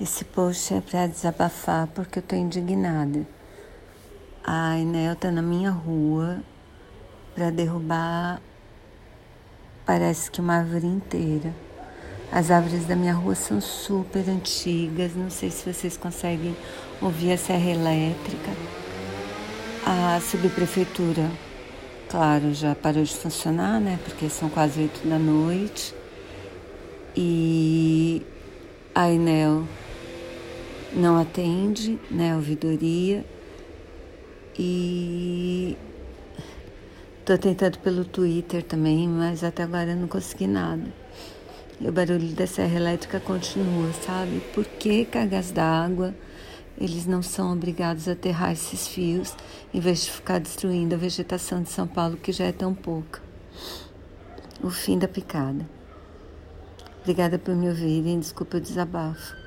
Esse post é para desabafar porque eu tô indignada. A Enel tá na minha rua para derrubar, parece que uma árvore inteira. As árvores da minha rua são super antigas, não sei se vocês conseguem ouvir a serra elétrica. A subprefeitura, claro, já parou de funcionar, né? Porque são quase oito da noite. E a Enel não atende, né, a ouvidoria. E tô tentando pelo Twitter também, mas até agora não consegui nada. E o barulho da serra elétrica continua, sabe? Por que cargas d'água eles não são obrigados a aterrar esses fios em vez de ficar destruindo a vegetação de São Paulo, que já é tão pouca? O fim da picada. Obrigada por me ouvirem, desculpa o desabafo.